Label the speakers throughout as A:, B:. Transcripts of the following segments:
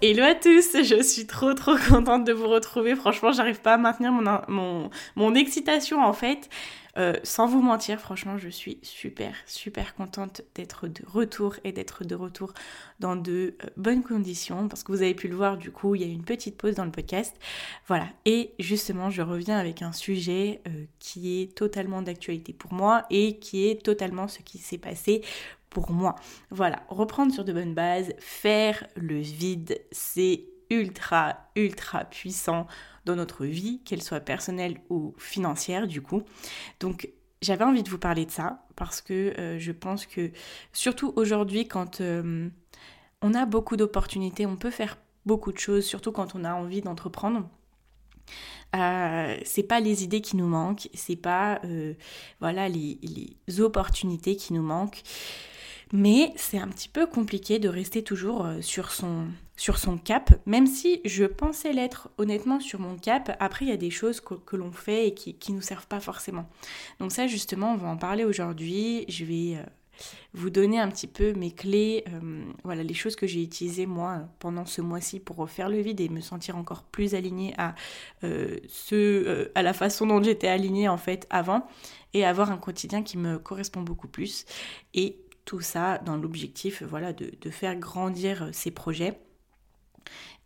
A: Hello à tous, je suis trop trop contente de vous retrouver. Franchement, j'arrive pas à maintenir mon, excitation en fait. Euh, sans vous mentir, franchement, je suis super super contente d'être de retour et d'être de retour dans de euh, bonnes conditions parce que vous avez pu le voir du coup, il y a une petite pause dans le podcast. Voilà, et justement, je reviens avec un sujet euh, qui est totalement d'actualité pour moi et qui est totalement ce qui s'est passé pour moi. Voilà, reprendre sur de bonnes bases, faire le vide, c'est ultra, ultra puissant dans notre vie, qu'elle soit personnelle ou financière du coup. Donc j'avais envie de vous parler de ça parce que euh, je pense que surtout aujourd'hui quand euh, on a beaucoup d'opportunités, on peut faire beaucoup de choses, surtout quand on a envie d'entreprendre. Euh, c'est pas les idées qui nous manquent, c'est pas voilà les, les, opportunités qui nous manquent, mais c'est un petit peu compliqué de rester toujours euh, sur son, sur son cap, même si je pensais l'être honnêtement sur mon cap. Après, il y a des choses que, l'on fait et qui ne nous servent pas forcément. Donc ça, justement, on va en parler aujourd'hui. Je vais euh, vous donner un petit peu mes clés, euh, voilà, les choses que j'ai utilisées moi pendant ce mois-ci pour refaire le vide et me sentir encore plus alignée à, ce, à la façon dont j'étais alignée en fait avant et avoir un quotidien qui me correspond beaucoup plus. Et tout ça dans l'objectif voilà, de, faire grandir ses projets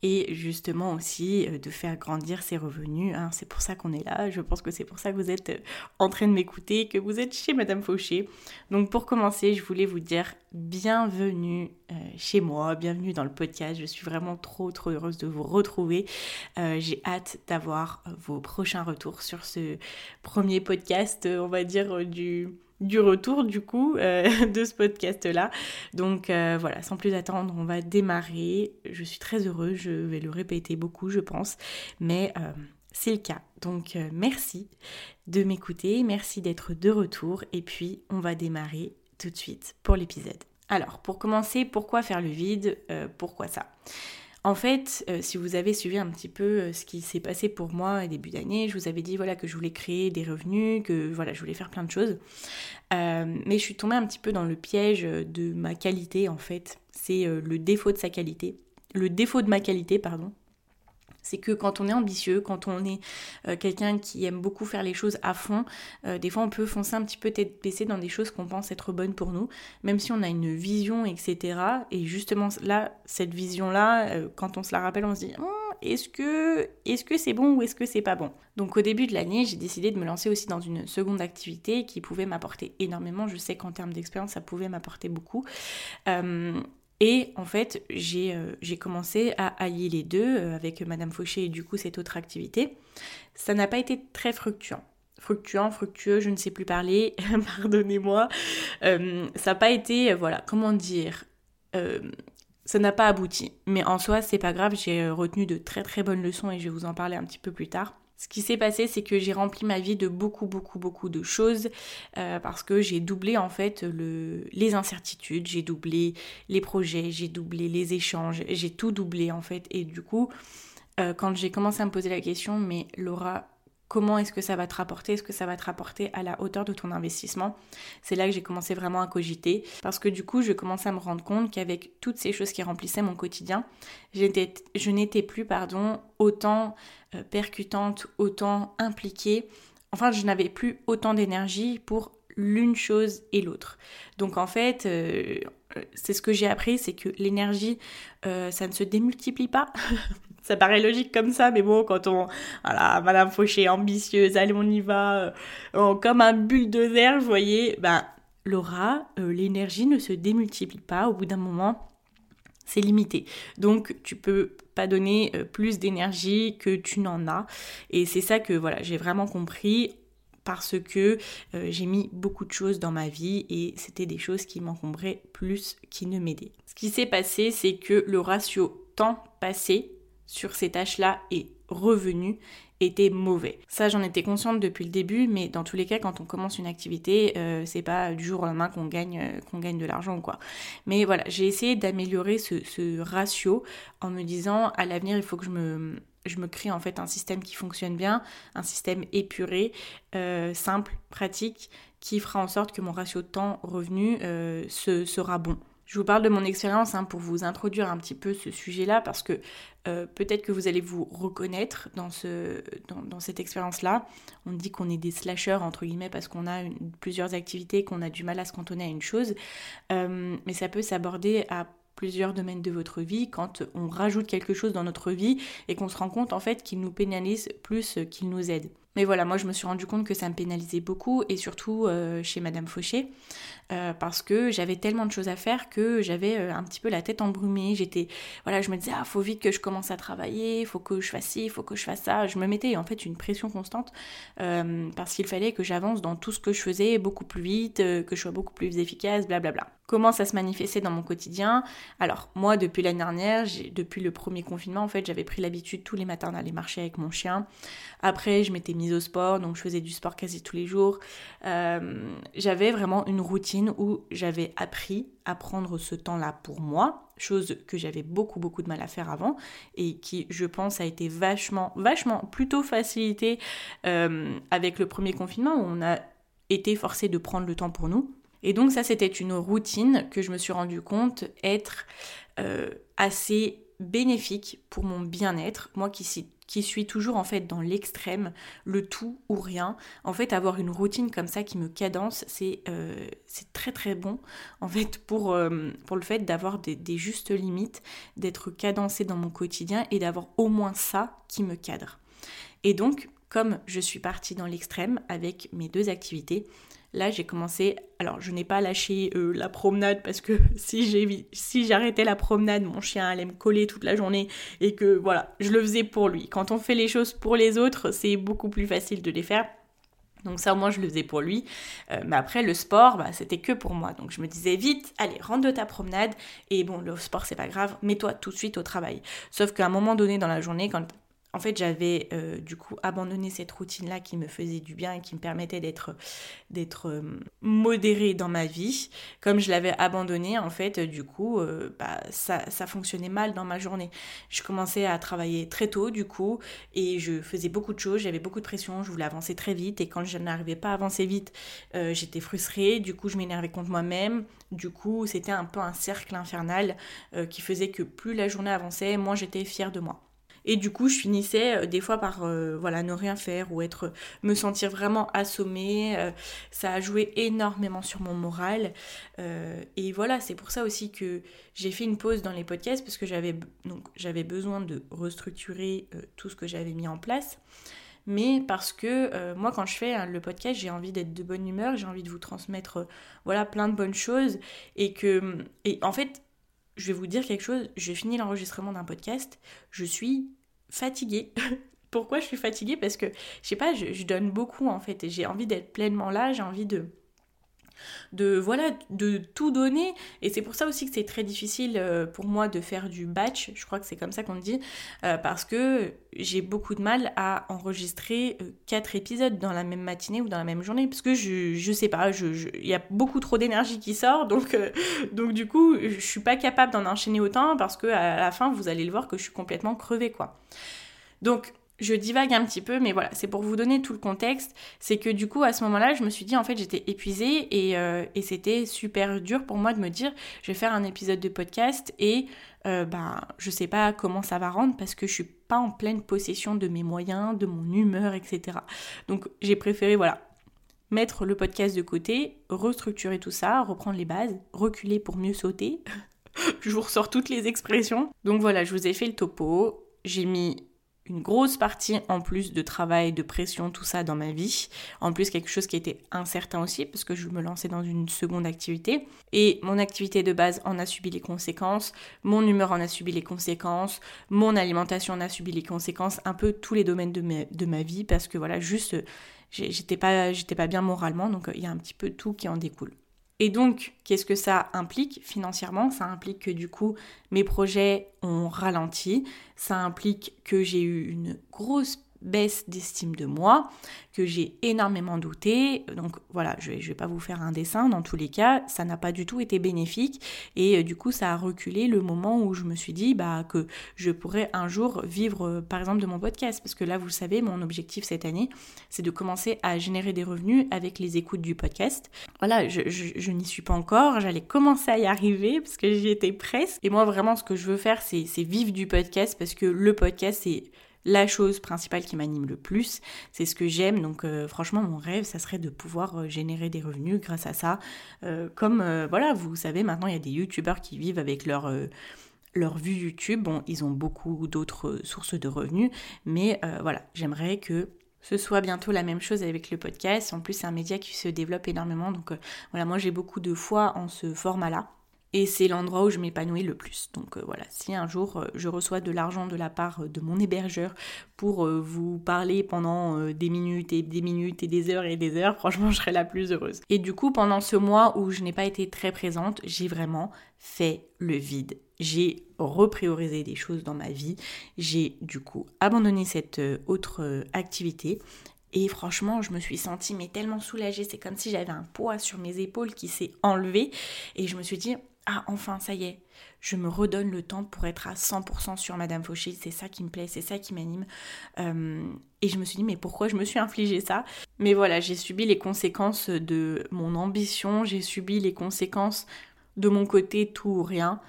A: et justement aussi euh, de faire grandir ses revenus. Hein. C'est pour ça qu'on est là. Je pense que c'est pour ça que vous êtes euh, en train de m'écouter, que vous êtes chez Madame Fauché. Donc pour commencer, je voulais vous dire bienvenue euh, chez moi, bienvenue dans le podcast. Je suis vraiment trop trop heureuse de vous retrouver. J'ai hâte d'avoir vos prochains retours sur ce premier podcast, on va dire du du retour du coup euh, de ce podcast-là. Donc euh, voilà, sans plus attendre, on va démarrer. Je suis très heureuse, je vais le répéter beaucoup, je pense, mais euh, c'est le cas. Donc merci de m'écouter, merci d'être de retour, et puis on va démarrer tout de suite pour l'épisode. Alors, pour commencer, pourquoi faire le vide? Pourquoi ça? En fait, euh, si vous avez suivi un petit peu euh, ce qui s'est passé pour moi au début d'année, je vous avais dit voilà que je voulais créer des revenus, que voilà je voulais faire plein de choses, euh, mais je suis tombée un petit peu dans le piège de ma qualité en fait. C'est le défaut de sa qualité, le défaut de ma qualité pardon c'est que quand on est ambitieux, quand on est euh, quelqu'un qui aime beaucoup faire les choses à fond, euh, des fois on peut foncer un petit peu tête baissée dans des choses qu'on pense être bonnes pour nous, même si on a une vision, etc. Et justement là, cette vision-là, euh, quand on se la rappelle, on se dit hum, est-ce que est-ce que c'est bon ou est-ce que c'est pas bon? Donc au début de l'année, j'ai décidé de me lancer aussi dans une seconde activité qui pouvait m'apporter énormément. Je sais qu'en termes d'expérience, ça pouvait m'apporter beaucoup. Et en fait, euh, j'ai commencé à allier les deux euh, avec Madame Fauché et du coup cette autre activité. Ça n'a pas été très fructuant. Fructuant, fructueux, je ne sais plus parler, pardonnez-moi. Euh, ça n'a pas été, voilà, comment dire, ça n'a pas abouti. Mais en soi, c'est pas grave, j'ai retenu de très très bonnes leçons et je vais vous en parler un petit peu plus tard. Ce qui s'est passé, c'est que j'ai rempli ma vie de beaucoup, beaucoup, beaucoup de choses euh, parce que j'ai doublé en fait le, les incertitudes, j'ai doublé les projets, j'ai doublé les échanges, j'ai tout doublé en fait. Et du coup, euh, quand j'ai commencé à me poser la question, mais Laura, comment est-ce que ça va te rapporter, est-ce que ça va te rapporter à la hauteur de ton investissement? C'est là que j'ai commencé vraiment à cogiter parce que du coup, je commençais à me rendre compte qu'avec toutes ces choses qui remplissaient mon quotidien, je n'étais plus pardon, autant percutante, autant impliquée. Enfin, je n'avais plus autant d'énergie pour l'une chose et l'autre. Donc en fait, euh, c'est ce que j'ai appris, c'est que l'énergie, euh, ça ne se démultiplie pas. ça paraît logique comme ça, mais bon, quand on... Voilà, Madame Fauché, ambitieuse, allez, on y va, euh, comme un bulldozer, vous voyez, ben, Laura, euh, l'énergie ne se démultiplie pas. Au bout d'un moment, c'est limité. Donc, tu peux pas donner euh, plus d'énergie que tu n'en as. Et c'est ça que, voilà, j'ai vraiment compris parce que j'ai mis beaucoup de choses dans ma vie et c'était des choses qui m'encombraient plus qui ne m'aidaient. Ce qui s'est passé, c'est que le ratio temps passé sur ces tâches-là et revenu était mauvais. Ça, j'en étais consciente depuis le début, mais dans tous les cas, quand on commence une activité, euh, c'est pas du jour au lendemain qu'on gagne, euh, qu'on gagne de l'argent, quoi. Mais voilà, j'ai essayé d'améliorer ce, ratio en me disant, à l'avenir, il faut que je me, je crée en fait un système qui fonctionne bien, un système épuré, euh, simple, pratique, qui fera en sorte que mon ratio temps-revenu sera bon. Je vous parle de mon expérience hein, pour vous introduire un petit peu ce sujet-là parce que euh, peut-être que vous allez vous reconnaître dans, ce, dans, cette expérience-là. On dit qu'on est des slashers entre guillemets parce qu'on a plusieurs activités, qu'on a du mal à se cantonner à une chose, euh, mais ça peut s'aborder à plusieurs domaines de votre vie quand on rajoute quelque chose dans notre vie et qu'on se rend compte en fait qu'il nous pénalise plus qu'il nous aide. Mais voilà, moi je me suis rendu compte que ça me pénalisait beaucoup et surtout euh, chez Madame Fauché euh, parce que j'avais tellement de choses à faire que j'avais euh, un petit peu la tête embrumée. J'étais, voilà, je me disais ah faut vite que je commence à travailler, faut que je fasse ci, faut que je fasse ça. Je me mettais en fait une pression constante parce qu'il fallait que j'avance dans tout ce que je faisais beaucoup plus vite, que je sois beaucoup plus efficace, blablabla. Comment ça se manifestait dans mon quotidien? Alors moi depuis l'année dernière, depuis le premier confinement en fait, j'avais pris l'habitude tous les matins d'aller marcher avec mon chien. Après je m'étais au sport, donc je faisais du sport quasi tous les jours. Euh, j'avais vraiment une routine où j'avais appris à prendre ce temps-là pour moi, chose que j'avais beaucoup beaucoup de mal à faire avant et qui, je pense, a été vachement, vachement plutôt facilité euh, avec le premier confinement où on a été forcé de prendre le temps pour nous. Et donc ça, c'était une routine que je me suis rendu compte être euh, assez bénéfique pour mon bien-être. Moi qui, suis toujours en fait dans l'extrême, le tout ou rien. En fait, avoir une routine comme ça qui me cadence, c'est euh, très très bon en fait pour, euh, pour le fait d'avoir des, des, justes limites, d'être cadencé dans mon quotidien et d'avoir au moins ça qui me cadre. Et donc, comme je suis partie dans l'extrême avec mes deux activités, Là, j'ai commencé. Alors, je n'ai pas lâché euh, la promenade parce que si j'arrêtais la promenade, mon chien allait me coller toute la journée et que voilà, je le faisais pour lui. Quand on fait les choses pour les autres, c'est beaucoup plus facile de les faire. Donc ça au moins je le faisais pour lui. Euh, mais après le sport, bah, c'était que pour moi. Donc je me disais vite, allez, rentre de ta promenade. Et bon, le sport c'est pas grave, mets-toi tout de suite au travail. Sauf qu'à un moment donné dans la journée, quand en fait, j'avais euh, du coup abandonné cette routine-là qui me faisait du bien et qui me permettait d'être euh, modérée dans ma vie. Comme je l'avais abandonné, en fait, du coup, euh, bah, ça, ça fonctionnait mal dans ma journée. Je commençais à travailler très tôt, du coup, et je faisais beaucoup de choses, j'avais beaucoup de pression, je voulais avancer très vite, et quand je n'arrivais pas à avancer vite, j'étais frustrée, du coup, je m'énervais contre moi-même, du coup, c'était un peu un cercle infernal qui faisait que plus la journée avançait, moins j'étais fière de moi. Et du coup, je finissais euh, des fois par euh, voilà ne rien faire ou être me sentir vraiment assommée. Euh, ça a joué énormément sur mon moral. et voilà, c'est pour ça aussi que j'ai fait une pause dans les podcasts parce que j'avais donc j'avais besoin de restructurer tout ce que j'avais mis en place. Mais parce que moi, quand je fais hein, le podcast, j'ai envie d'être de bonne humeur, j'ai envie de vous transmettre voilà plein de bonnes choses et que et en fait je vais vous dire quelque chose, j'ai fini l'enregistrement d'un podcast, je suis fatiguée. Pourquoi je suis fatiguée? Parce que, je sais pas, je, je donne beaucoup en fait, et j'ai envie d'être pleinement là, j'ai envie de de voilà de tout donner. Et c'est pour ça aussi que c'est très difficile euh, pour moi de faire du batch. Je crois que c'est comme ça qu'on dit euh, parce que j'ai beaucoup de mal à enregistrer euh, quatre épisodes dans la même matinée ou dans la même journée parce que je, sais pas il y a beaucoup trop d'énergie qui sort. Donc donc du coup je suis pas capable d'en enchaîner autant parce que à la fin vous allez le voir que je suis complètement crevée quoi. Donc je divague un petit peu, mais voilà, c'est pour vous donner tout le contexte. C'est que du coup, à ce moment-là, je me suis dit, en fait, j'étais épuisée et, euh, c'était super dur pour moi de me dire, je vais faire un épisode de podcast et euh, ben, je sais pas comment ça va rendre parce que je suis pas en pleine possession de mes moyens, de mon humeur, etc. Donc, j'ai préféré, voilà, mettre le podcast de côté, restructurer tout ça, reprendre les bases, reculer pour mieux sauter. je vous ressors toutes les expressions. Donc voilà, je vous ai fait le topo. J'ai mis une grosse partie en plus de travail, de pression, tout ça dans ma vie. En plus, quelque chose qui était incertain aussi, parce que je me lançais dans une seconde activité. Et mon activité de base en a subi les conséquences, mon humeur en a subi les conséquences, mon alimentation en a subi les conséquences, un peu tous les domaines de ma, vie, parce que voilà, juste, j'étais pas, j'étais pas bien moralement, donc il y a un petit peu tout qui en découle. Et donc, qu'est-ce que ça implique financièrement? Ça implique que du coup, mes projets ont ralenti, ça implique que j'ai eu une grosse baisse d'estime de moi, que j'ai énormément douté. Donc voilà, je ne vais, pas vous faire un dessin, dans tous les cas, ça n'a pas du tout été bénéfique. Et euh, du coup, ça a reculé le moment où je me suis dit bah, que je pourrais un jour vivre, euh, par exemple, de mon podcast. Parce que là, vous savez, mon objectif cette année, c'est de commencer à générer des revenus avec les écoutes du podcast. Voilà, je, je n'y suis pas encore, j'allais commencer à y arriver parce que j'y étais presque. Et moi, vraiment, ce que je veux faire, c'est vivre du podcast parce que le podcast, c'est la chose principale qui m'anime le plus, c'est ce que j'aime. Donc euh, franchement, mon rêve, ça serait de pouvoir euh, générer des revenus grâce à ça. Euh, comme, voilà, vous savez, maintenant, il y a des youtubeurs qui vivent avec leur... leur vue YouTube, bon, ils ont beaucoup d'autres sources de revenus, mais voilà, j'aimerais que ce soit bientôt la même chose avec le podcast. En plus, c'est un média qui se développe énormément, donc voilà, moi j'ai beaucoup de foi en ce format-là. Et c'est l'endroit où je m'épanouis le plus. Donc euh, voilà, si un jour euh, je reçois de l'argent de la part euh, de mon hébergeur pour vous parler pendant des minutes et des minutes et des heures et des heures, franchement je serai la plus heureuse. Et du coup, pendant ce mois où je n'ai pas été très présente, j'ai vraiment fait le vide. J'ai repriorisé des choses dans ma vie. J'ai du coup abandonné cette autre activité. Et franchement, je me suis sentie mais tellement soulagée. C'est comme si j'avais un poids sur mes épaules qui s'est enlevé. Et je me suis dit, ah enfin ça y est, je me redonne le temps pour être à 100% sur Madame Fauché, c'est ça qui me plaît, c'est ça qui m'anime. Euh, et je me suis dit mais pourquoi je me suis infligé ça? Mais voilà, j'ai subi les conséquences de mon ambition, j'ai subi les conséquences de mon côté tout ou rien.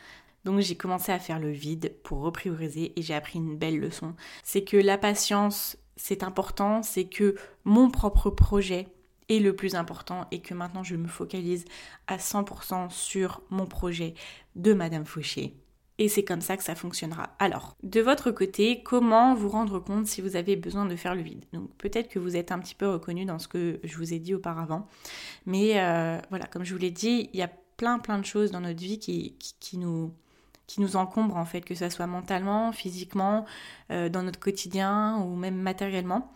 A: Donc j'ai commencé à faire le vide pour reprioriser et j'ai appris une belle leçon. C'est que la patience, c'est important, c'est que mon propre projet, et le plus important est que maintenant je me focalise à 100% sur mon projet de Madame Fauché. Et c'est comme ça que ça fonctionnera. Alors, de votre côté, comment vous rendre compte si vous avez besoin de faire le vide? Donc peut-être que vous êtes un petit peu reconnu dans ce que je vous ai dit auparavant. Mais euh, voilà, comme je vous l'ai dit, il y a plein plein de choses dans notre vie qui, nous qui en fait, que ce soit mentalement, physiquement, euh, dans notre quotidien ou même matériellement.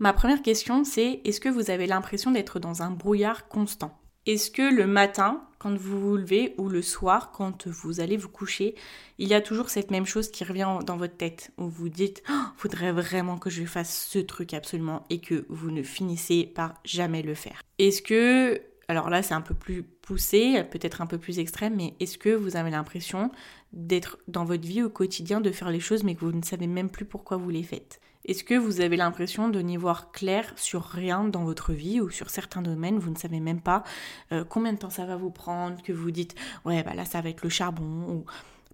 A: Ma première question, c'est est-ce que vous avez l'impression d'être dans un brouillard constant? Est-ce que le matin, quand vous vous levez, ou le soir, quand vous allez vous coucher, il y a toujours cette même chose qui revient dans votre tête, où vous dites oh, faudrait vraiment que je fasse ce truc absolument, et que vous ne finissez par jamais le faire? Est-ce que alors là c'est un peu plus poussé, peut-être un peu plus extrême, mais est-ce que vous avez l'impression d'être dans votre vie au quotidien, de faire les choses mais que vous ne savez même plus pourquoi vous les faites? Est-ce que vous avez l'impression de n'y voir clair sur rien dans votre vie ou sur certains domaines? Vous ne savez même pas euh, combien de temps ça va vous prendre, que vous dites ouais bah là ça va être le charbon ou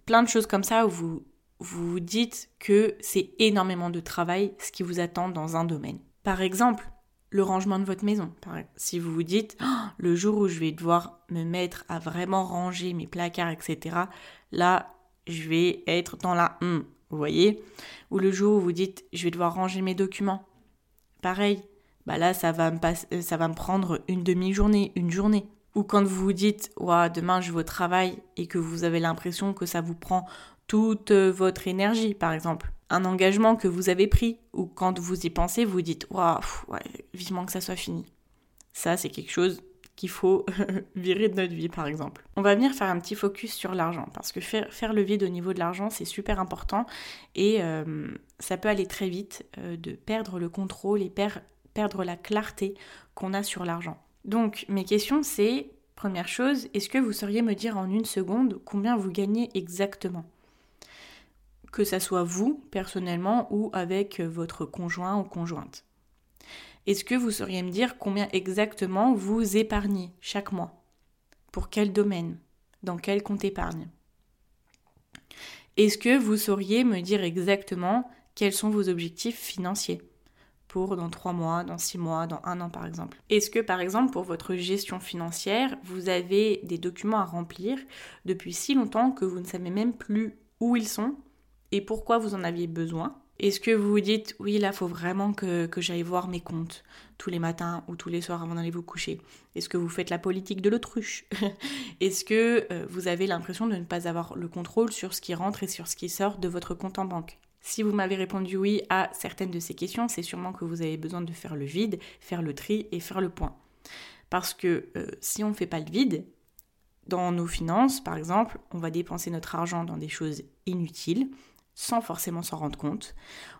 A: plein de choses comme ça où vous vous dites que c'est énormément de travail ce qui vous attend dans un domaine. Par exemple, le rangement de votre maison. Si vous vous dites, oh, le jour où je vais devoir me mettre à vraiment ranger mes placards, etc., là, je vais être dans la hum, vous voyez Ou le jour où vous dites je vais devoir ranger mes documents. Pareil, bah là ça va me, euh, ça va me prendre une demi-journée, une journée. Ou quand vous vous dites ouais, demain je vais au travail et que vous avez l'impression que ça vous prend toute euh, votre énergie, par exemple. Un engagement que vous avez pris, ou quand vous y pensez, vous dites waouh, vivement que ça soit fini. Ça, c'est quelque chose qu'il faut virer de notre vie, par exemple. On va venir faire un petit focus sur l'argent, parce que faire, le vide au niveau de l'argent, c'est super important, et euh, ça peut aller très vite euh, de perdre le contrôle et perdre la clarté qu'on a sur l'argent. Donc, mes questions, c'est, première chose, est-ce que vous sauriez me dire en une seconde combien vous gagnez exactement? Que ça soit vous personnellement ou avec votre conjoint ou conjointe. Est-ce que vous sauriez me dire combien exactement vous épargnez chaque mois? Pour quel domaine? Dans quel compte épargne? Est-ce que vous sauriez me dire exactement quels sont vos objectifs financiers? Pour dans trois mois, dans six mois, dans un an par exemple. Est-ce que par exemple pour votre gestion financière, vous avez des documents à remplir depuis si longtemps que vous ne savez même plus où ils sont et pourquoi vous en aviez besoin? Est-ce que vous vous dites, oui, là, faut vraiment que, j'aille voir mes comptes tous les matins ou tous les soirs avant d'aller vous coucher? Est-ce que vous faites la politique de l'autruche? Est-ce que euh, vous avez l'impression de ne pas avoir le contrôle sur ce qui rentre et sur ce qui sort de votre compte en banque? Si vous m'avez répondu oui à certaines de ces questions, c'est sûrement que vous avez besoin de faire le vide, faire le tri et faire le point. Parce que euh, si on ne fait pas le vide, dans nos finances, par exemple, on va dépenser notre argent dans des choses inutiles sans forcément s'en rendre compte.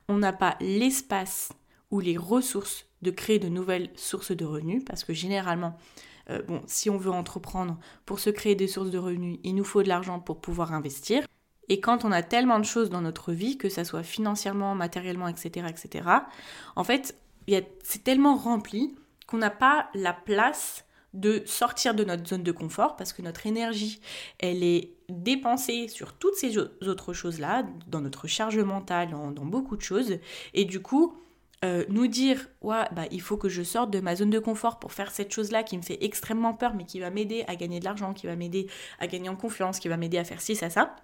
A: On n'a pas l'espace ou les ressources de créer de nouvelles sources de revenus parce que généralement, euh, bon, si on veut entreprendre pour se créer des sources de revenus, il nous faut de l'argent pour pouvoir investir. Et quand on a tellement de choses dans notre vie, que ça soit financièrement, matériellement, etc., etc., en fait, c'est tellement rempli qu'on n'a pas la place de sortir de notre zone de confort parce que notre énergie, elle est dépensée sur toutes ces autres choses-là, dans notre charge mentale, dans, beaucoup de choses. Et du coup, euh, nous dire, ouais, bah, il faut que je sorte de ma zone de confort pour faire cette chose-là qui me fait extrêmement peur, mais qui va m'aider à gagner de l'argent, qui va m'aider à gagner en confiance, qui va m'aider à faire ci, ça, ça.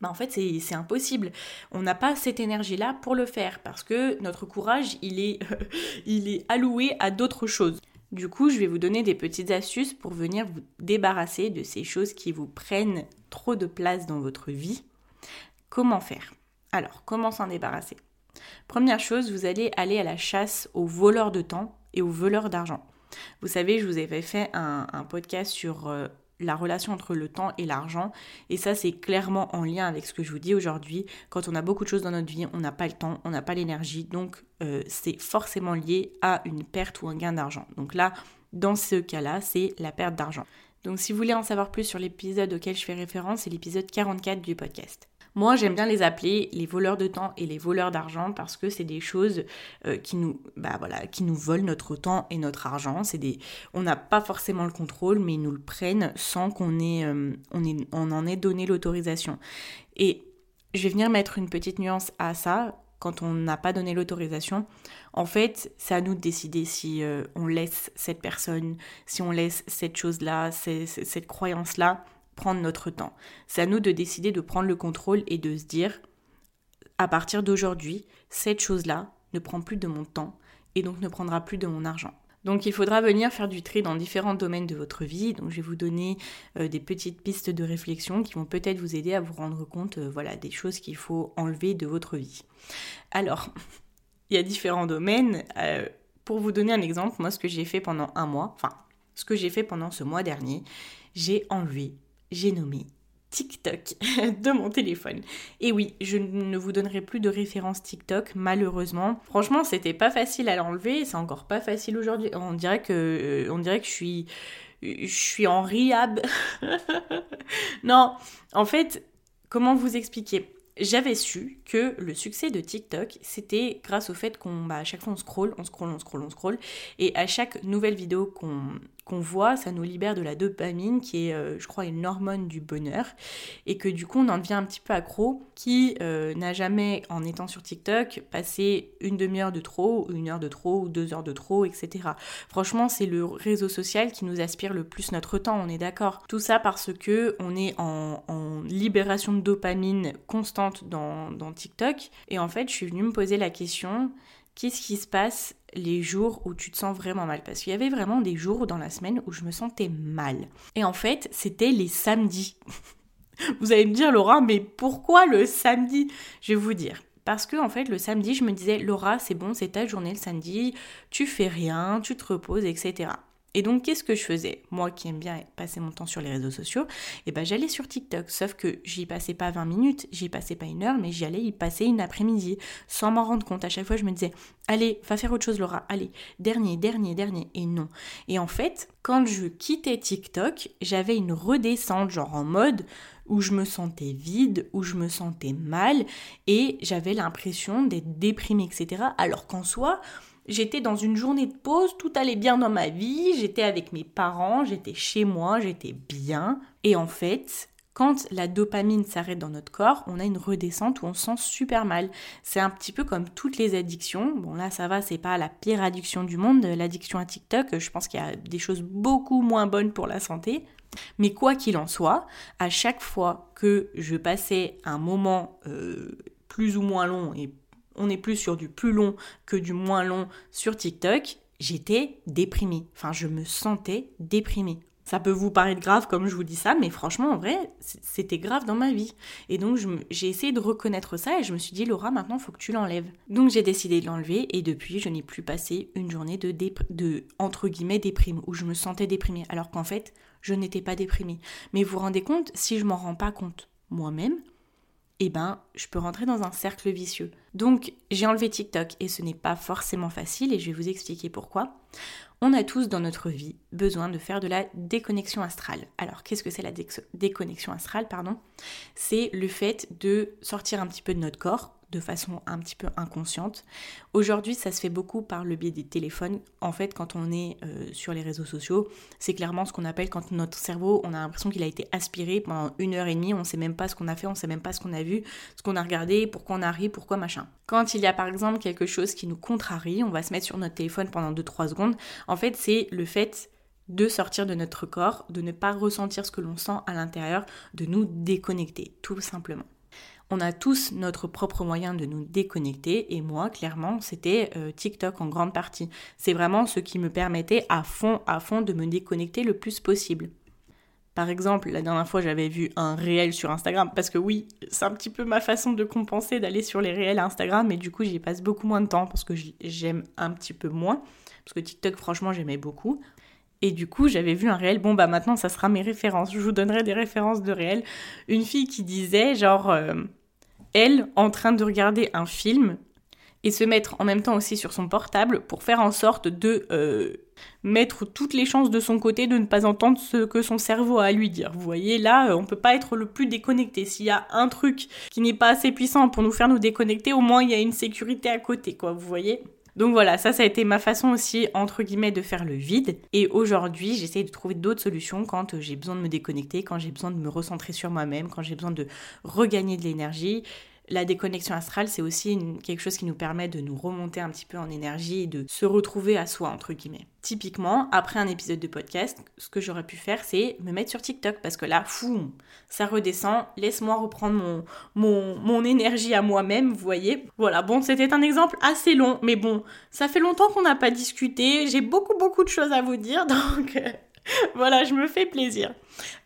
A: Bah en fait c'est impossible. On n'a pas cette énergie-là pour le faire parce que notre courage, il est, il est alloué à d'autres choses. Du coup, je vais vous donner des petites astuces pour venir vous débarrasser de ces choses qui vous prennent trop de place dans votre vie. Comment faire? Alors, comment s'en débarrasser? Première chose, vous allez aller à la chasse aux voleurs de temps et aux voleurs d'argent. Vous savez, je vous avais fait un, podcast sur euh, la relation entre le temps et l'argent. Et ça, c'est clairement en lien avec ce que je vous dis aujourd'hui. Quand on a beaucoup de choses dans notre vie, on n'a pas le temps, on n'a pas l'énergie. Donc, euh, c'est forcément lié à une perte ou un gain d'argent. Donc là, dans ce cas-là, c'est la perte d'argent. Donc si vous voulez en savoir plus sur l'épisode auquel je fais référence, c'est l'épisode 44 du podcast. Moi, j'aime bien les appeler les voleurs de temps et les voleurs d'argent parce que c'est des choses euh, qui nous, bah voilà, qui nous volent notre temps et notre argent. C'est des, on n'a pas forcément le contrôle, mais ils nous le prennent sans qu'on ait, euh, on, ait, on en ait donné l'autorisation. Et je vais venir mettre une petite nuance à ça quand on n'a pas donné l'autorisation. En fait, c'est à nous de décider si euh, on laisse cette personne, si on laisse cette chose-là, cette croyance-là prendre notre temps. C'est à nous de décider de prendre le contrôle et de se dire, à partir d'aujourd'hui, cette chose-là ne prend plus de mon temps et donc ne prendra plus de mon argent. Donc il faudra venir faire du tri dans différents domaines de votre vie. Donc je vais vous donner euh, des petites pistes de réflexion qui vont peut-être vous aider à vous rendre compte euh, voilà, des choses qu'il faut enlever de votre vie. Alors, il y a différents domaines. Euh, pour vous donner un exemple, moi ce que j'ai fait pendant un mois, enfin ce que j'ai fait pendant ce mois dernier, j'ai enlevé j'ai nommé TikTok de mon téléphone. Et oui, je ne vous donnerai plus de référence TikTok, malheureusement. Franchement, c'était pas facile à l'enlever, c'est encore pas facile aujourd'hui. On dirait que, euh, on dirait que je suis, je suis en riab. non, en fait, comment vous expliquer? J'avais su que le succès de TikTok, c'était grâce au fait qu'on, bah, à chaque fois on scroll, on scroll, on scroll, on scroll, et à chaque nouvelle vidéo qu'on qu'on voit, ça nous libère de la dopamine, qui est, euh, je crois, une hormone du bonheur, et que du coup, on en devient un petit peu accro, qui euh, n'a jamais, en étant sur TikTok, passé une demi-heure de trop, une heure de trop, ou deux heures de trop, etc. Franchement, c'est le réseau social qui nous aspire le plus notre temps, on est d'accord. Tout ça parce que on est en, libération de dopamine constante dans, dans TikTok, et en fait, je suis venue me poser la question, qu'est-ce qui se passe les jours où tu te sens vraiment mal? Parce qu'il y avait vraiment des jours dans la semaine où je me sentais mal. Et en fait, c'était les samedis. vous allez me dire, Laura, mais pourquoi le samedi? Je vais vous dire. Parce que en fait, le samedi, je me disais, Laura, c'est bon, c'est ta journée le samedi, tu fais rien, tu te reposes, etc. Et donc, qu'est-ce que je faisais Moi qui aime bien passer mon temps sur les réseaux sociaux, eh ben j'allais sur TikTok. Sauf que j'y passais pas 20 minutes, j'y passais pas une heure, mais j'y allais y passer une après-midi, sans m'en rendre compte. À chaque fois, je me disais, allez, va faire autre chose, Laura, allez, dernier, dernier, dernier. Et non. Et en fait, quand je quittais TikTok, j'avais une redescente, genre en mode où je me sentais vide, où je me sentais mal, et j'avais l'impression d'être déprimée, etc. Alors qu'en soi, J'étais dans une journée de pause, tout allait bien dans ma vie, j'étais avec mes parents, j'étais chez moi, j'étais bien. Et en fait, quand la dopamine s'arrête dans notre corps, on a une redescente où on se sent super mal. C'est un petit peu comme toutes les addictions. Bon là ça va, c'est pas la pire addiction du monde, l'addiction à TikTok. Je pense qu'il y a des choses beaucoup moins bonnes pour la santé. Mais quoi qu'il en soit, à chaque fois que je passais un moment euh, plus ou moins long et on est plus sur du plus long que du moins long sur TikTok, j'étais déprimée. Enfin, je me sentais déprimée. Ça peut vous paraître grave comme je vous dis ça, mais franchement, en vrai, c'était grave dans ma vie. Et donc, j'ai essayé de reconnaître ça et je me suis dit, Laura, maintenant, faut que tu l'enlèves. Donc, j'ai décidé de l'enlever et depuis, je n'ai plus passé une journée de, de, entre guillemets, déprime, où je me sentais déprimée, alors qu'en fait, je n'étais pas déprimée. Mais vous vous rendez compte, si je m'en rends pas compte moi-même, eh ben, je peux rentrer dans un cercle vicieux. Donc, j'ai enlevé TikTok et ce n'est pas forcément facile et je vais vous expliquer pourquoi. On a tous dans notre vie besoin de faire de la déconnexion astrale. Alors, qu'est-ce que c'est la déconnexion astrale, pardon? C'est le fait de sortir un petit peu de notre corps, de façon un petit peu inconsciente. Aujourd'hui, ça se fait beaucoup par le biais des téléphones. En fait, quand on est euh, sur les réseaux sociaux, c'est clairement ce qu'on appelle quand notre cerveau, on a l'impression qu'il a été aspiré pendant une heure et demie, on ne sait même pas ce qu'on a fait, on ne sait même pas ce qu'on a vu, ce qu'on a regardé, pourquoi on a ri, pourquoi machin. Quand il y a par exemple quelque chose qui nous contrarie, on va se mettre sur notre téléphone pendant 2-3 secondes. En fait, c'est le fait de sortir de notre corps, de ne pas ressentir ce que l'on sent à l'intérieur, de nous déconnecter, tout simplement. On a tous notre propre moyen de nous déconnecter et moi, clairement, c'était euh, TikTok en grande partie. C'est vraiment ce qui me permettait à fond, à fond de me déconnecter le plus possible. Par exemple, la dernière fois, j'avais vu un réel sur Instagram, parce que oui, c'est un petit peu ma façon de compenser d'aller sur les réels Instagram, mais du coup, j'y passe beaucoup moins de temps, parce que j'aime un petit peu moins, parce que TikTok, franchement, j'aimais beaucoup. Et du coup, j'avais vu un réel, bon bah maintenant ça sera mes références, je vous donnerai des références de réel. Une fille qui disait genre, euh, elle en train de regarder un film et se mettre en même temps aussi sur son portable pour faire en sorte de euh, mettre toutes les chances de son côté de ne pas entendre ce que son cerveau a à lui dire. Vous voyez, là, euh, on peut pas être le plus déconnecté. S'il y a un truc qui n'est pas assez puissant pour nous faire nous déconnecter, au moins il y a une sécurité à côté, quoi, vous voyez donc voilà, ça, ça a été ma façon aussi, entre guillemets, de faire le vide. Et aujourd'hui, j'essaie de trouver d'autres solutions quand j'ai besoin de me déconnecter, quand j'ai besoin de me recentrer sur moi-même, quand j'ai besoin de regagner de l'énergie. La déconnexion astrale, c'est aussi quelque chose qui nous permet de nous remonter un petit peu en énergie et de se retrouver à soi, entre guillemets. Typiquement, après un épisode de podcast, ce que j'aurais pu faire, c'est me mettre sur TikTok parce que là, fou, ça redescend. Laisse-moi reprendre mon, mon, mon énergie à moi-même, vous voyez. Voilà, bon, c'était un exemple assez long, mais bon, ça fait longtemps qu'on n'a pas discuté. J'ai beaucoup, beaucoup de choses à vous dire, donc voilà, je me fais plaisir.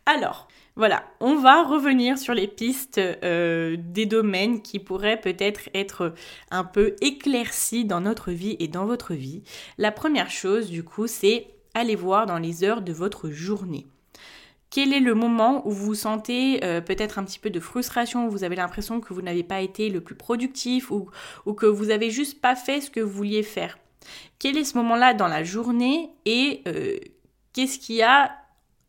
A: Alors, voilà, on va revenir sur les pistes euh, des domaines qui pourraient peut-être être un peu éclaircis dans notre vie et dans votre vie. La première chose, du coup, c'est aller voir dans les heures de votre journée. Quel est le moment où vous sentez euh, peut-être un petit peu de frustration, où vous avez l'impression que vous n'avez pas été le plus productif ou, que vous avez juste pas fait ce que vous vouliez faire? Quel est ce moment-là dans la journée et euh, qu'est-ce qui a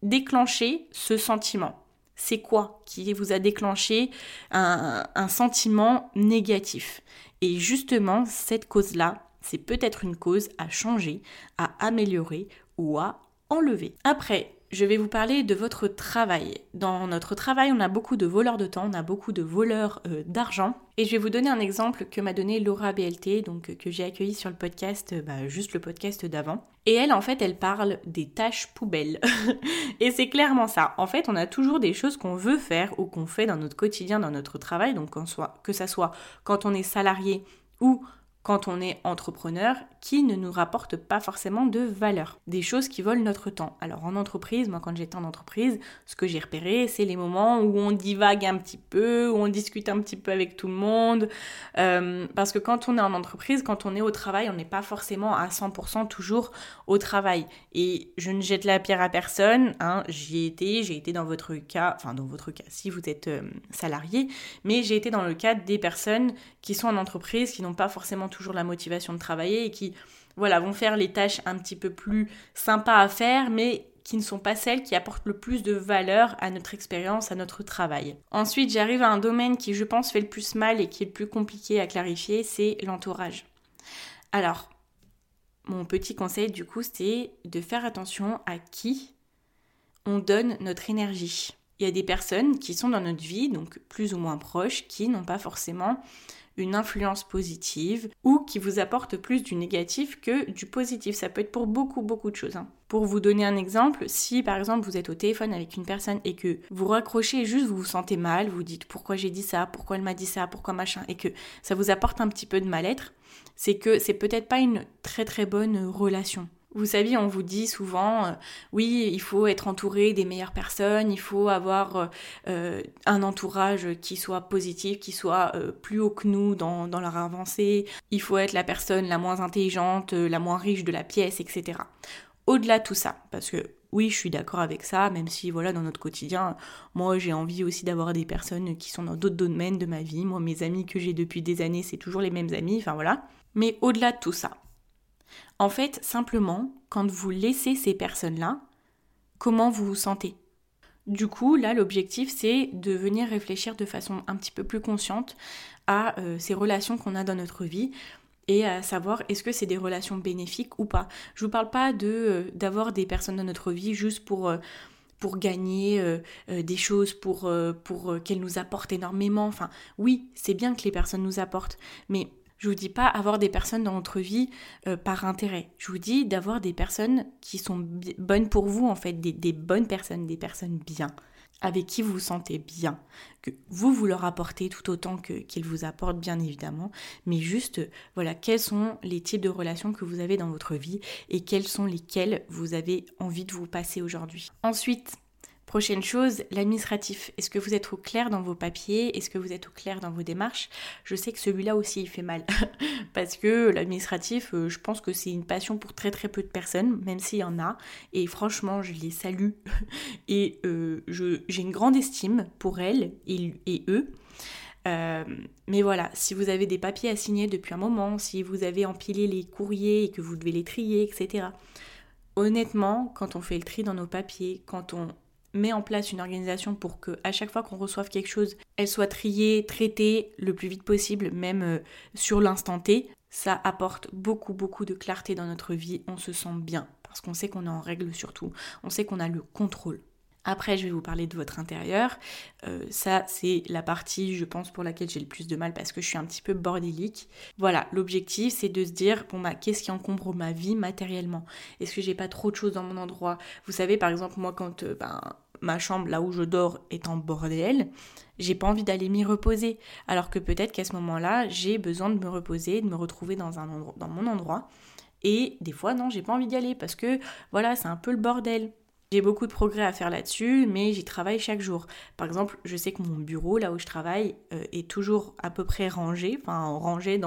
A: déclenché ce sentiment? C'est quoi qui vous a déclenché un, sentiment négatif? Et justement, cette cause-là, c'est peut-être une cause à changer, à améliorer ou à enlever. Après, je vais vous parler de votre travail. Dans notre travail, on a beaucoup de voleurs de temps, on a beaucoup de voleurs euh, d'argent. Et je vais vous donner un exemple que m'a donné Laura BLT, donc que j'ai accueilli sur le podcast, euh, bah, juste le podcast d'avant. Et elle, en fait, elle parle des tâches poubelles. et c'est clairement ça. En fait, on a toujours des choses qu'on veut faire ou qu'on fait dans notre quotidien, dans notre travail, donc que ça soit quand on est salarié ou quand on est entrepreneur qui ne nous rapportent pas forcément de valeur, des choses qui volent notre temps. Alors en entreprise, moi quand j'étais en entreprise, ce que j'ai repéré, c'est les moments où on divague un petit peu, où on discute un petit peu avec tout le monde, euh, parce que quand on est en entreprise, quand on est au travail, on n'est pas forcément à 100% toujours au travail. Et je ne jette la pierre à personne, hein, j'y ai été, j'ai été dans votre cas, enfin dans votre cas si vous êtes euh, salarié, mais j'ai été dans le cas des personnes qui sont en entreprise, qui n'ont pas forcément toujours la motivation de travailler et qui voilà, vont faire les tâches un petit peu plus sympas à faire, mais qui ne sont pas celles qui apportent le plus de valeur à notre expérience, à notre travail. Ensuite, j'arrive à un domaine qui, je pense, fait le plus mal et qui est le plus compliqué à clarifier, c'est l'entourage. Alors, mon petit conseil, du coup, c'est de faire attention à qui on donne notre énergie. Il y a des personnes qui sont dans notre vie, donc plus ou moins proches, qui n'ont pas forcément une influence positive ou qui vous apporte plus du négatif que du positif. Ça peut être pour beaucoup, beaucoup de choses. Hein. Pour vous donner un exemple, si par exemple vous êtes au téléphone avec une personne et que vous raccrochez juste vous vous sentez mal, vous dites pourquoi j'ai dit ça, pourquoi elle m'a dit ça, pourquoi machin, et que ça vous apporte un petit peu de mal-être, c'est que c'est peut-être pas une très très bonne relation. Vous savez, on vous dit souvent, euh, oui, il faut être entouré des meilleures personnes, il faut avoir euh, euh, un entourage qui soit positif, qui soit plus haut que nous dans, dans leur avancée, il faut être la personne la moins intelligente, la moins riche de la pièce, etc. Au-delà de tout ça, parce que oui, je suis d'accord avec ça, même si voilà, dans notre quotidien, moi j'ai envie aussi d'avoir des personnes qui sont dans d'autres domaines de ma vie. Moi, mes amis que j'ai depuis des années, c'est toujours les mêmes amis, enfin voilà. Mais au-delà de tout ça, en fait, simplement, quand vous laissez ces personnes-là, comment vous vous sentez? Du coup, là, l'objectif, c'est de venir réfléchir de façon un petit peu plus consciente à euh, ces relations qu'on a dans notre vie et à savoir est-ce que c'est des relations bénéfiques ou pas. Je vous parle pas de euh, d'avoir des personnes dans notre vie juste pour euh, gagner des choses, pour qu'elles nous apportent énormément. Enfin, oui, c'est bien que les personnes nous apportent, mais je vous dis pas avoir des personnes dans votre vie euh, par intérêt. Je vous dis d'avoir des personnes qui sont bonnes pour vous, en fait, des, bonnes personnes, des personnes bien, avec qui vous vous sentez bien, que vous vous leur apportez tout autant qu'ils vous apportent, bien évidemment, mais juste, voilà, quels sont les types de relations que vous avez dans votre vie et quelles sont lesquelles vous avez envie de vous passer aujourd'hui. Ensuite, Prochaine chose, l'administratif. Est-ce que vous êtes au clair dans vos papiers? Est-ce que vous êtes au clair dans vos démarches? Je sais que celui-là aussi, il fait mal. Parce que l'administratif, euh, je pense que c'est une passion pour très très peu de personnes, même s'il y en a. Et franchement, je les salue. Et euh, j'ai une grande estime pour elles et, eux. Euh, mais voilà, si vous avez des papiers à signer depuis un moment, si vous avez empilé les courriers et que vous devez les trier, etc. Honnêtement, quand on fait le tri dans nos papiers, quand on met en place une organisation pour que à chaque fois qu'on reçoive quelque chose, elle soit triée, traitée le plus vite possible, même euh, sur l'instant T, ça apporte beaucoup beaucoup de clarté dans notre vie, on se sent bien parce qu'on sait qu'on est en règle surtout, on sait qu'on a le contrôle. Après, je vais vous parler de votre intérieur. Euh, ça, c'est la partie, je pense, pour laquelle j'ai le plus de mal parce que je suis un petit peu bordélique. Voilà, l'objectif, c'est de se dire, bon bah, qu'est-ce qui encombre ma vie matériellement? Est-ce que j'ai pas trop de choses dans mon endroit? Vous savez, par exemple, moi, quand euh, ben, ma chambre, là où je dors, est en bordel, j'ai pas envie d'aller m'y reposer. Alors que peut-être qu'à ce moment-là, j'ai besoin de me reposer, de me retrouver dans, un dans mon endroit. Et des fois, non, j'ai pas envie d'y aller parce que, voilà, c'est un peu le bordel. J'ai beaucoup de progrès à faire là-dessus, mais j'y travaille chaque jour. Par exemple, je sais que mon bureau, là où je travaille, euh, est toujours à peu près rangé, enfin rangé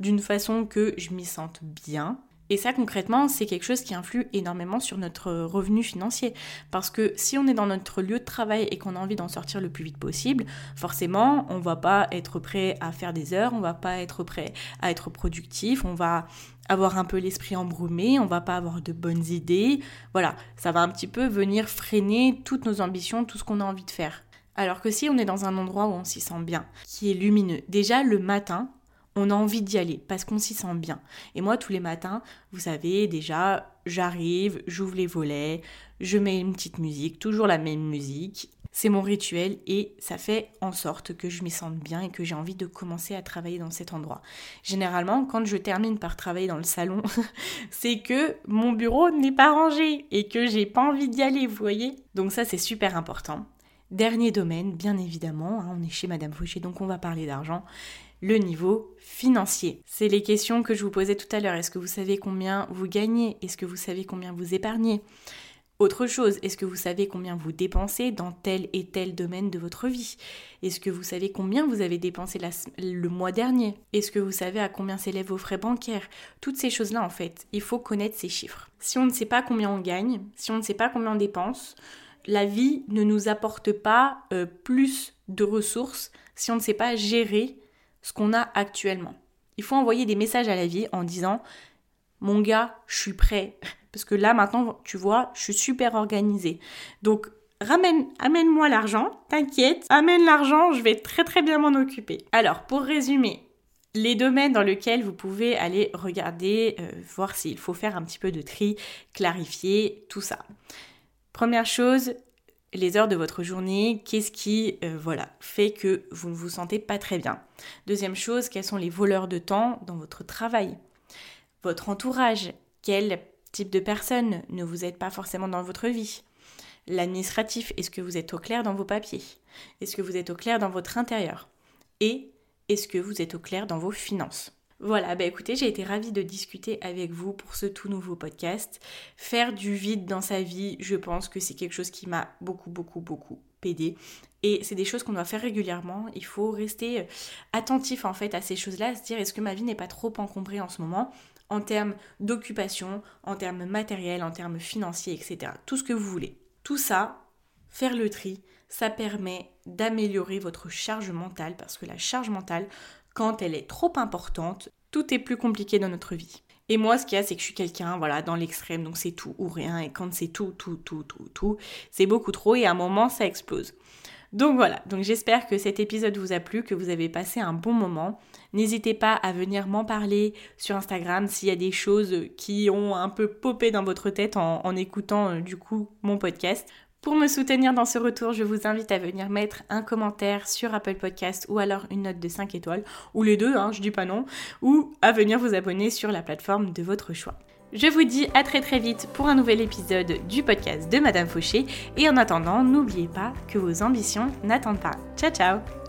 A: d'une façon que je m'y sente bien. Et ça, concrètement, c'est quelque chose qui influe énormément sur notre revenu financier. Parce que si on est dans notre lieu de travail et qu'on a envie d'en sortir le plus vite possible, forcément, on va pas être prêt à faire des heures, on va pas être prêt à être productif, on va avoir un peu l'esprit embrumé, on va pas avoir de bonnes idées. Voilà, ça va un petit peu venir freiner toutes nos ambitions, tout ce qu'on a envie de faire. Alors que si on est dans un endroit où on s'y sent bien, qui est lumineux, déjà le matin, on a envie d'y aller parce qu'on s'y sent bien. Et moi, tous les matins, vous savez, déjà, j'arrive, j'ouvre les volets, je mets une petite musique, toujours la même musique, c'est mon rituel et ça fait en sorte que je m'y sente bien et que j'ai envie de commencer à travailler dans cet endroit. Généralement, quand je termine par travailler dans le salon, c'est que mon bureau n'est pas rangé et que j'ai pas envie d'y aller, vous voyez? Donc ça, c'est super important. Dernier domaine, bien évidemment, hein, on est chez Madame Fauché, donc on va parler d'argent le niveau financier. C'est les questions que je vous posais tout à l'heure. Est-ce que vous savez combien vous gagnez? Est-ce que vous savez combien vous épargnez? Autre chose, est-ce que vous savez combien vous dépensez dans tel et tel domaine de votre vie? Est-ce que vous savez combien vous avez dépensé le mois dernier? Est-ce que vous savez à combien s'élèvent vos frais bancaires? Toutes ces choses-là, en fait, il faut connaître ces chiffres. Si on ne sait pas combien on gagne, si on ne sait pas combien on dépense, la vie ne nous apporte pas euh, plus de ressources si on ne sait pas gérer ce qu'on a actuellement. Il faut envoyer des messages à la vie en disant Mon gars, je suis prêt parce que là, maintenant, tu vois, je suis super organisée. Donc, ramène, amène-moi l'argent, t'inquiète, amène l'argent, je vais très très bien m'en occuper. Alors, pour résumer, les domaines dans lesquels vous pouvez aller regarder, euh, voir s'il faut faire un petit peu de tri, clarifier, tout ça. Première chose, les heures de votre journée, qu'est-ce qui euh, voilà, fait que vous ne vous sentez pas très bien. Deuxième chose, quels sont les voleurs de temps dans votre travail? Votre entourage, quel type de personne ne vous êtes pas forcément dans votre vie. L'administratif, est-ce que vous êtes au clair dans vos papiers? Est-ce que vous êtes au clair dans votre intérieur? Et est-ce que vous êtes au clair dans vos finances? Voilà, bah écoutez, j'ai été ravie de discuter avec vous pour ce tout nouveau podcast. Faire du vide dans sa vie, je pense que c'est quelque chose qui m'a beaucoup, beaucoup, beaucoup pédé. Et c'est des choses qu'on doit faire régulièrement. Il faut rester attentif en fait à ces choses-là, se dire est-ce que ma vie n'est pas trop encombrée en ce moment? En termes d'occupation, en termes matériels, en termes financiers, etc. Tout ce que vous voulez. Tout ça, faire le tri, ça permet d'améliorer votre charge mentale parce que la charge mentale, quand elle est trop importante, tout est plus compliqué dans notre vie. Et moi, ce qu'il y a, c'est que je suis quelqu'un, voilà, dans l'extrême, donc c'est tout ou rien. Et quand c'est tout, tout, tout, tout, tout, c'est beaucoup trop et à un moment, ça explose. Donc voilà, donc j'espère que cet épisode vous a plu, que vous avez passé un bon moment. N'hésitez pas à venir m'en parler sur Instagram s'il y a des choses qui ont un peu popé dans votre tête en, écoutant euh, du coup mon podcast. Pour me soutenir dans ce retour, je vous invite à venir mettre un commentaire sur Apple Podcast ou alors une note de 5 étoiles, ou les deux, hein, je dis pas non, ou à venir vous abonner sur la plateforme de votre choix. Je vous dis à très très vite pour un nouvel épisode du podcast de Madame Fauché et en attendant, n'oubliez pas que vos ambitions n'attendent pas. Ciao ciao